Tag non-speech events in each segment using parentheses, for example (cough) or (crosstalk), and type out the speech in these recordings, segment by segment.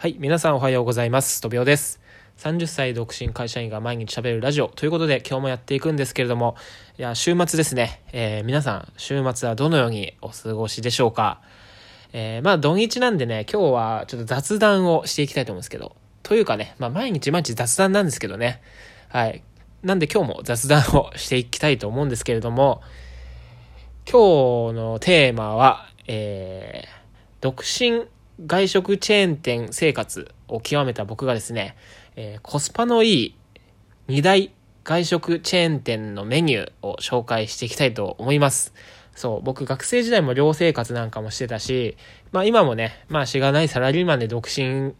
はい、皆さんおはようございます。とびおです。30歳独身会社員が毎日喋るラジオということで今日もやっていくんですけれども、いや、週末ですね。えー皆さん、週末はどのようにお過ごしでしょうかえーまあ、土日なんでね、今日はちょっと雑談をしていきたいと思うんですけど、というかね、まあ、毎日毎日雑談なんですけどね。はい。なんで今日も雑談をしていきたいと思うんですけれども、今日のテーマは、えー、独身外食チェーン店生活を極めた僕がですね、えーコスパのいい2大外食チェーン店のメニューを紹介していきたいと思います。そう、僕学生時代も寮生活なんかもしてたし、まあ今もね、まあしがないサラリーマンで独身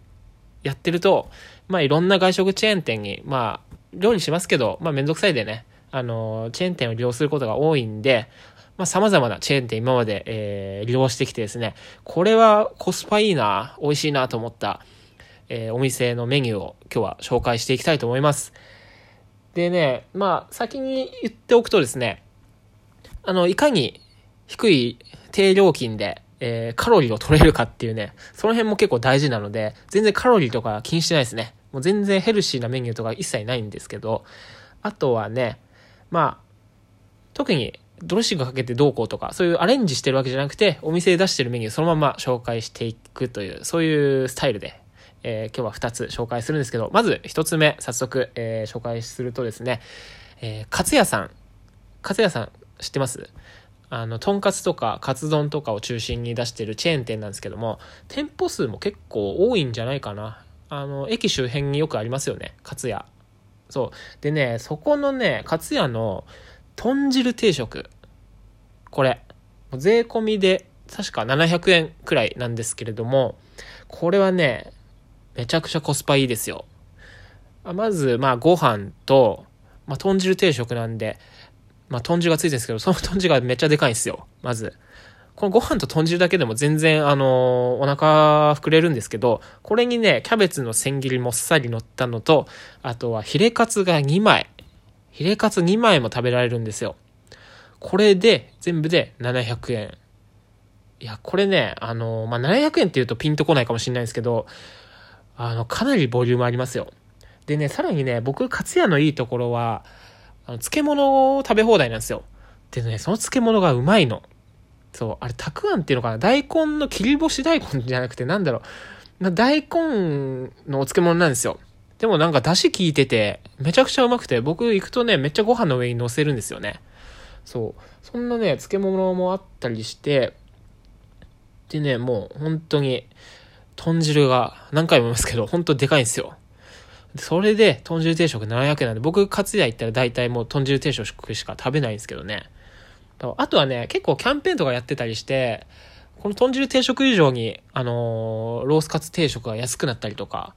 やってると、まあいろんな外食チェーン店に、まあ料理しますけど、まあめんどくさいでね、あの、チェーン店を利用することが多いんで、まあ様々なチェーン店今まで、えー利用してきてですね、これはコスパいいな、美味しいなと思った、えーお店のメニューを今日は紹介していきたいと思います。でね、まあ先に言っておくとですね、あの、いかに低い低料金で、えーカロリーを取れるかっていうね、その辺も結構大事なので、全然カロリーとか気にしてないですね。もう全然ヘルシーなメニューとか一切ないんですけど、あとはね、まあ、特にドレッシングかけてどうこうとか、そういうアレンジしてるわけじゃなくて、お店で出してるメニューそのまま紹介していくという、そういうスタイルで、えー今日は2つ紹介するんですけど、まず1つ目、早速、えー紹介するとですね、えー、カツ屋さん。カツ屋さん知ってます？あの、とんかつとかカツ丼とかを中心に出してるチェーン店なんですけども、店舗数も結構多いんじゃないかな。あの、駅周辺によくありますよね、カツ屋。そう。でね、そこのね、カツ屋の豚汁定食。これ、税込みで確か700円くらいなんですけれども、これはね、めちゃくちゃコスパいいですよ。まず、まあ、ご飯と、まあ、豚汁定食なんで、まあ、豚汁がついてるんですけど、その豚汁がめっちゃでかいんですよ。まず。このご飯と豚汁だけでも全然、あのお腹膨れるんですけど、これにね、キャベツの千切りもっさり乗ったのと、あとはヒレカツが2枚。ヒレカツ2枚も食べられるんですよ。これで、全部で700円。いや、これね、あのまあ、700円って言うとピンとこないかもしれないんですけど、あの、かなりボリュームありますよ。でね、さらにね、僕、カツヤのいいところは、あの漬物を食べ放題なんですよ。でね、その漬物がうまいの。そう、あれ、たくあんっていうのかな大根の切り干し大根じゃなくて、なんだろう。な大根のお漬物なんですよ。でもなんか出汁効いてて、めちゃくちゃうまくて、僕行くとね、めっちゃご飯の上に乗せるんですよね。そう。そんなね、漬物もあったりして、でね、もう本当に、豚汁が何回も言いますけど、本当でかいんですよ。それで、豚汁定食700円なんで、僕、カツ屋行ったら大体もう豚汁定食しか食べないんですけどね。あとはね、結構キャンペーンとかやってたりして、この豚汁定食以上に、あのーロースカツ定食が安くなったりとか、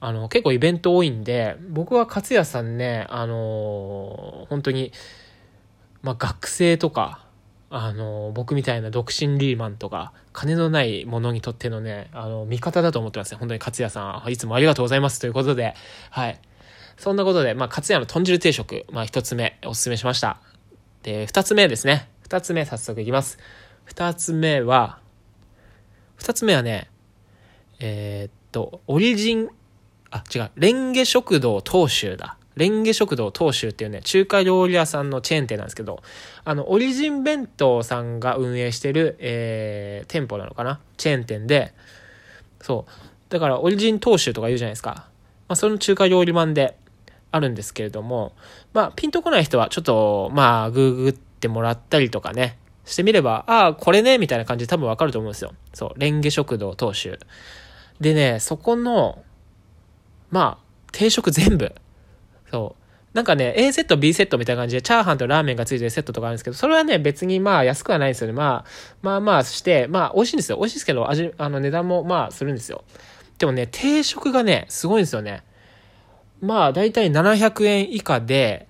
あの、結構イベント多いんで、僕はカツ屋さんね、あのー本当に、まあ、学生とか、あの、僕みたいな独身リーマンとか、金のない者にとってのね、あの、味方だと思ってますね。本当に勝也さん、いつもありがとうございますということで、はい。そんなことで、まあ、勝也の豚汁定食、まあ、一つ目、おすすめしました。で、二つ目ですね。二つ目、早速いきます。二つ目は、二つ目はね、えーっと、オリジン、あ、違う、レンゲ食堂東州だ。レンゲ食堂東州っていうね、中華料理屋さんのチェーン店なんですけど、あの、オリジン弁当さんが運営してる、えー、店舗なのかな？チェーン店で、そう。だから、オリジン東州とか言うじゃないですか。まあ、その中華料理版であるんですけれども、まあ、ピンとこない人は、ちょっと、まあ、ググってもらったりとかね、してみれば、ああ、これね、みたいな感じで多分わかると思うんですよ。そう、レンゲ食堂東州。でね、そこの、まあ、定食全部。そう。なんかね、A セット、B セットみたいな感じで、チャーハンとラーメンがついてるセットとかあるんですけど、それはね、別にまあ安くはないんですよね。まあ、まあまあして、まあ美味しいんですよ。美味しいですけど、味、あの値段もまあするんですよ。でもね、定食がね、すごいんですよね。まあ、だいたい700円以下で、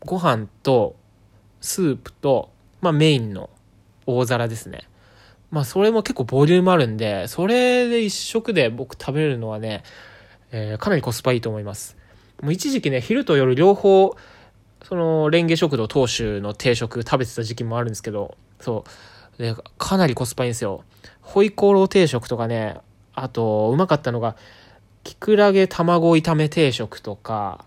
ご飯と、スープと、まあメインの大皿ですね。まあそれも結構ボリュームあるんで、それで一食で僕食べれるのはね、えーかなりコスパいいと思います。もう一時期ね、昼と夜両方、その、レンゲ食堂当主の定食食べてた時期もあるんですけど、そう。で、かなりコスパいいんですよ。ホイコーロー定食とかね、あと、うまかったのが、きくらげ卵炒め定食とか、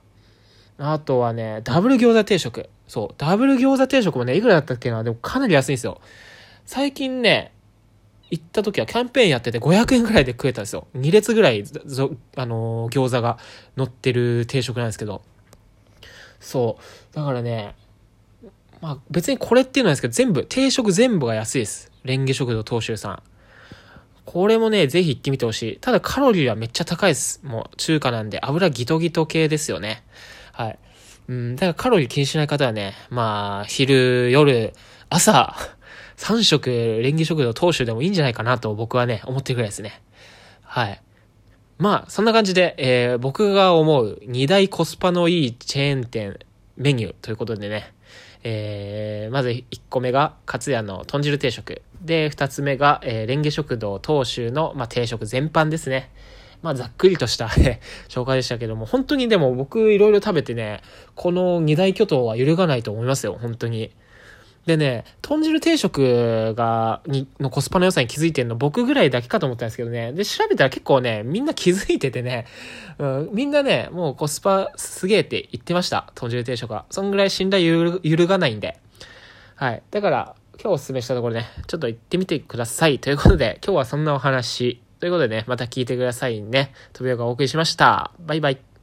あとはね、ダブル餃子定食。そう、ダブル餃子定食もね、いくらだったっけな？でもかなり安いんですよ。最近ね、行った時はキャンペーンやってて500円ぐらいで食えたんですよ。2列ぐらい、あのー、餃子が乗ってる定食なんですけど。そう。だからね、まあ別にこれっていうのはですけど、全部、定食全部が安いです。レンゲ食堂東州さん。これもね、ぜひ行ってみてほしい。ただカロリーはめっちゃ高いです。もう中華なんで、油ギトギト系ですよね。はい。うん、だからカロリー気にしない方はね、まあ、昼、夜、朝、3食、レンゲ食堂当主でもいいんじゃないかなと僕はね、思ってるぐらいですね。はい。まあ、そんな感じで、えー、僕が思う2大コスパのいいチェーン店メニューということでね、えー、まず1個目が、かつやの豚汁定食。で、2つ目が、えー、レンゲ食堂東州の、まあ、定食全般ですね。まあ、ざっくりとした (laughs) 紹介でしたけども、本当にでも僕いろいろ食べてね、この二大巨頭は揺るがないと思いますよ、本当に。でね、豚汁定食が、に、のコスパの良さに気づいてるの僕ぐらいだけかと思ったんですけどね。で、調べたら結構ね、みんな気づいててね、うん、みんなね、もうコスパすげえって言ってました。豚汁定食は。そんぐらい信頼揺るがないんで。はい。だから、今日おすすめしたところね、ちょっと行ってみてください。ということで、今日はそんなお話。ということでね、また聞いてくださいね。飛びがお送りしました。バイバイ。